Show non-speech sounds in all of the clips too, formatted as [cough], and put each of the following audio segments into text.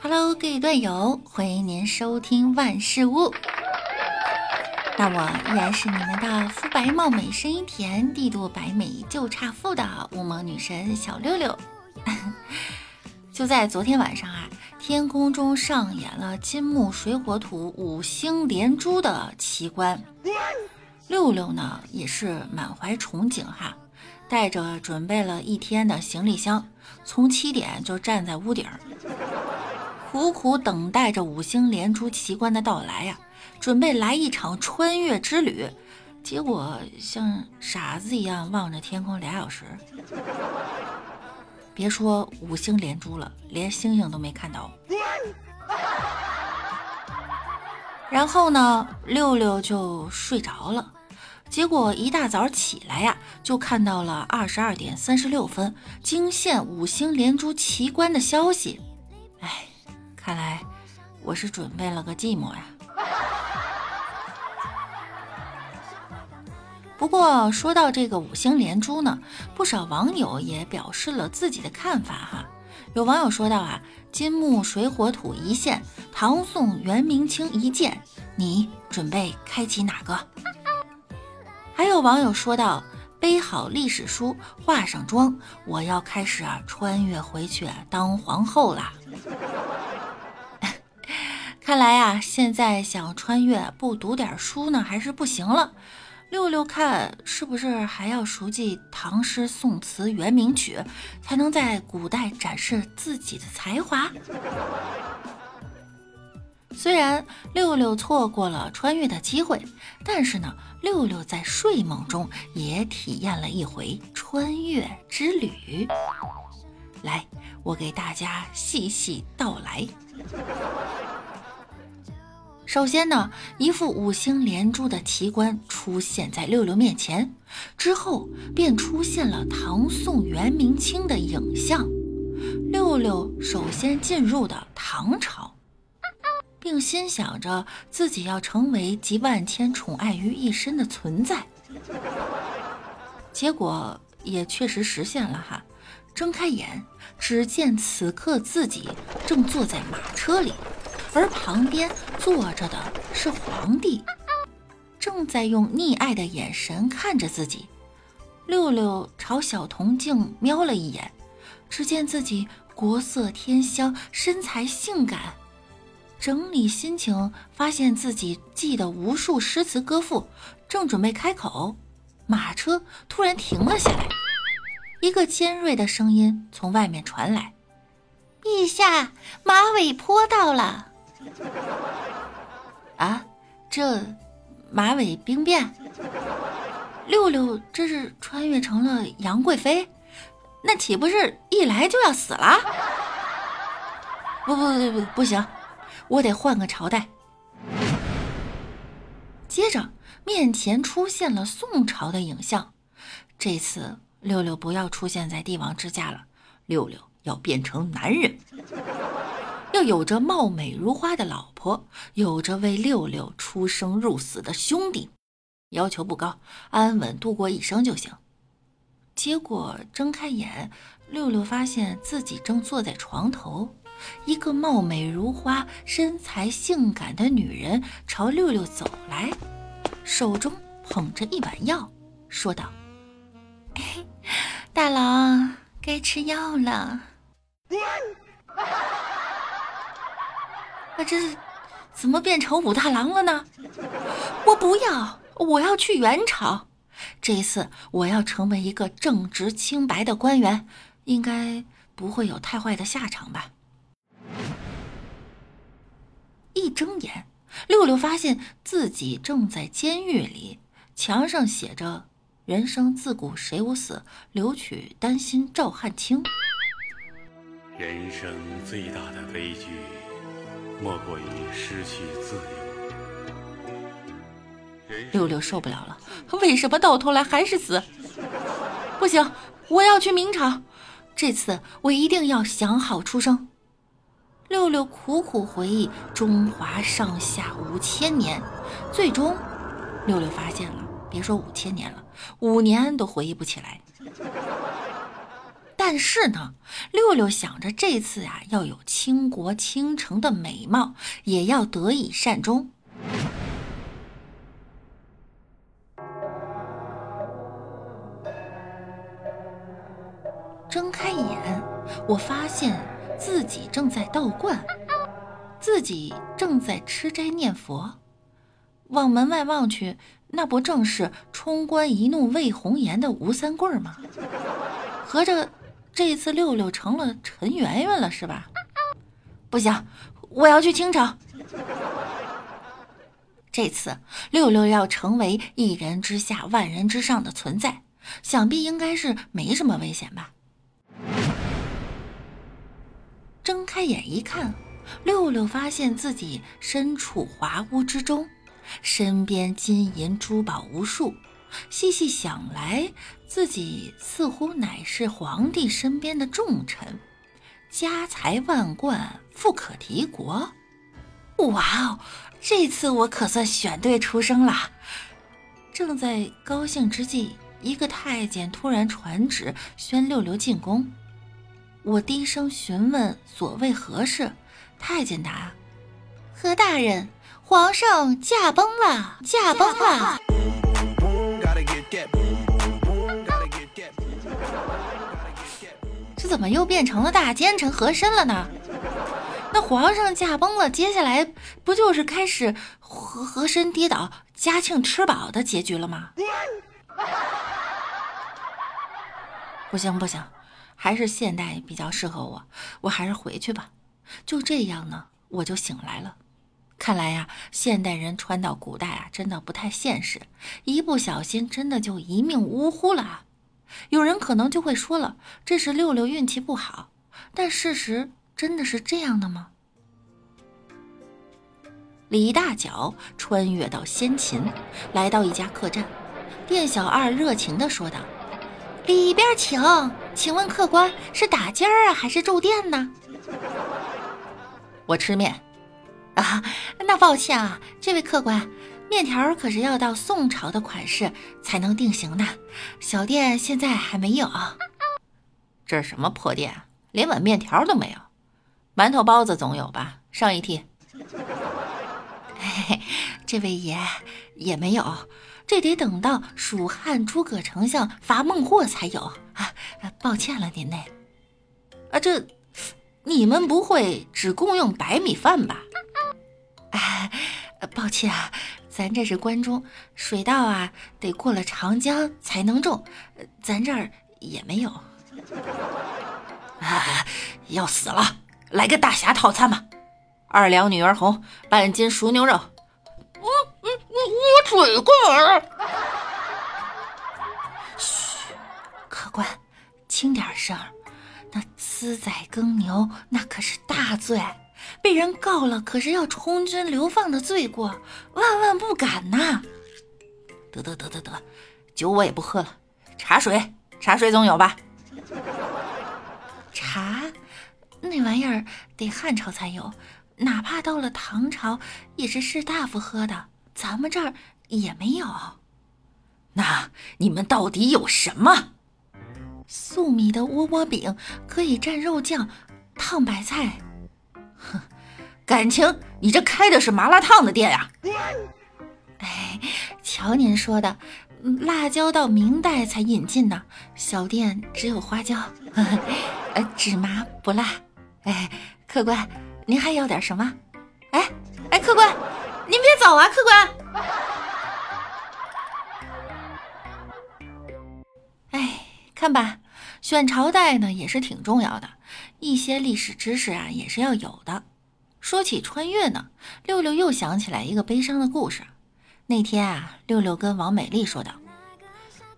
Hello，各位段友，欢迎您收听万事屋。那我依然是你们的肤白貌美、声音甜、地度白美就差富的乌蒙女神小六六。[laughs] 就在昨天晚上啊，天空中上演了金木水火土五星连珠的奇观。六六呢，也是满怀憧憬哈。带着准备了一天的行李箱，从七点就站在屋顶，苦苦等待着五星连珠奇观的到来呀，准备来一场穿越之旅。结果像傻子一样望着天空俩小时，别说五星连珠了，连星星都没看到。然后呢，六六就睡着了。结果一大早起来呀，就看到了二十二点三十六分惊现五星连珠奇观的消息。哎，看来我是准备了个寂寞呀。不过说到这个五星连珠呢，不少网友也表示了自己的看法哈。有网友说到啊，金木水火土一线，唐宋元明清一剑，你准备开启哪个？还有网友说道：“背好历史书，化上妆，我要开始啊穿越回去当皇后啦！” [laughs] 看来呀，现在想穿越不读点书呢，还是不行了。六六看是不是还要熟记唐诗宋词元名曲，才能在古代展示自己的才华？虽然六六错过了穿越的机会，但是呢，六六在睡梦中也体验了一回穿越之旅。来，我给大家细细道来。首先呢，一副五星连珠的奇观出现在六六面前，之后便出现了唐宋元明清的影像。六六首先进入的唐朝。并心想着自己要成为集万千宠爱于一身的存在，结果也确实实现了哈。睁开眼，只见此刻自己正坐在马车里，而旁边坐着的是皇帝，正在用溺爱的眼神看着自己。六六朝小铜镜瞄了一眼，只见自己国色天香，身材性感。整理心情，发现自己记得无数诗词歌赋，正准备开口，马车突然停了下来。一个尖锐的声音从外面传来：“陛下，马尾坡到了。”啊，这马尾兵变？六六这是穿越成了杨贵妃？那岂不是一来就要死了？不不不不，不行！我得换个朝代。接着，面前出现了宋朝的影像。这次，六六不要出现在帝王之家了，六六要变成男人，要有着貌美如花的老婆，有着为六六出生入死的兄弟，要求不高，安稳度过一生就行。结果睁开眼，六六发现自己正坐在床头。一个貌美如花、身材性感的女人朝六六走来，手中捧着一碗药，说道：“大郎，该吃药了。”啊，这是怎么变成武大郎了呢？我不要，我要去元朝。这次我要成为一个正直清白的官员，应该不会有太坏的下场吧。一睁眼，六六发现自己正在监狱里，墙上写着“人生自古谁无死，留取丹心照汗青”。人生最大的悲剧，莫过于失去自由。六六受不了了，为什么到头来还是死？不行，我要去明场，这次我一定要想好出生。六六苦苦回忆中华上下五千年，最终，六六发现了，别说五千年了，五年都回忆不起来。但是呢，六六想着这次啊要有倾国倾城的美貌，也要得以善终。睁开眼，我发现自己正在道观，自己正在吃斋念佛。往门外望去，那不正是冲冠一怒为红颜的吴三桂吗？合着这次六六成了陈圆圆了是吧？不行，我要去京城。这次六六要成为一人之下万人之上的存在，想必应该是没什么危险吧。睁开眼一看，六六发现自己身处华屋之中。身边金银珠宝无数，细细想来，自己似乎乃是皇帝身边的重臣，家财万贯，富可敌国。哇哦，这次我可算选对出生了！正在高兴之际，一个太监突然传旨宣六六进宫。我低声询问所谓何事，太监答：“何大人。”皇上驾崩了，驾崩了！这怎么又变成了大奸臣和珅了呢？那皇上驾崩了，接下来不就是开始和和珅跌倒、嘉庆吃饱的结局了吗？不行不行，还是现代比较适合我，我还是回去吧。就这样呢，我就醒来了。看来呀，现代人穿到古代啊，真的不太现实，一不小心真的就一命呜呼了。有人可能就会说了，这是六六运气不好，但事实真的是这样的吗？李大脚穿越到先秦，来到一家客栈，店小二热情地说道：“里边请，请问客官是打尖儿啊，还是住店呢？”我吃面。啊，那抱歉啊，这位客官，面条可是要到宋朝的款式才能定型的，小店现在还没有。这是什么破店，连碗面条都没有？馒头包子总有吧？上一屉。嘿嘿，这位爷也没有，这得等到蜀汉诸葛丞相伐孟获才有啊！抱歉了您嘞。啊，这你们不会只供用白米饭吧？抱歉啊，咱这是关中水稻啊，得过了长江才能种，咱这儿也没有。啊，要死了！来个大侠套餐吧，二两女儿红，半斤熟牛肉。我我我我嘴干。嘘，客官，轻点声，那私宰耕牛，那可是大罪。被人告了，可是要充军流放的罪过，万万不敢呐！得得得得得，酒我也不喝了，茶水，茶水总有吧？茶，那玩意儿得汉朝才有，哪怕到了唐朝，也是士大夫喝的，咱们这儿也没有。那你们到底有什么？粟米的窝窝饼可以蘸肉酱，烫白菜。哼，[laughs] 感情你这开的是麻辣烫的店呀？哎，瞧您说的，辣椒到明代才引进呢，小店只有花椒，呃，[laughs] 只麻不辣。哎，客官，您还要点什么？哎哎，客官，您别走啊，客官。看吧，选朝代呢也是挺重要的。一些历史知识啊，也是要有的。说起穿越呢，六六又想起来一个悲伤的故事。那天啊，六六跟王美丽说道：“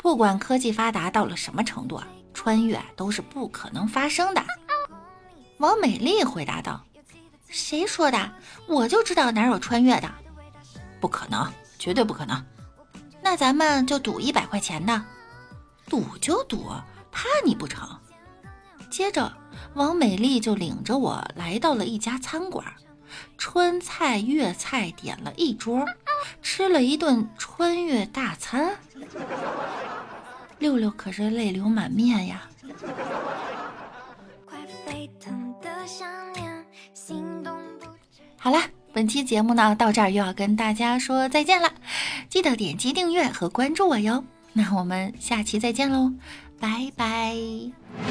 不管科技发达到了什么程度啊，穿越都是不可能发生的。”王美丽回答道：“谁说的？我就知道哪有穿越的，不可能，绝对不可能。那咱们就赌一百块钱的，赌就赌，怕你不成？接着王美丽就领着我来到了一家餐馆，川菜、粤菜点了一桌，吃了一顿。穿越大餐，六六可是泪流满面呀！好了，本期节目呢，到这儿又要跟大家说再见了，记得点击订阅和关注我哟。那我们下期再见喽拜拜。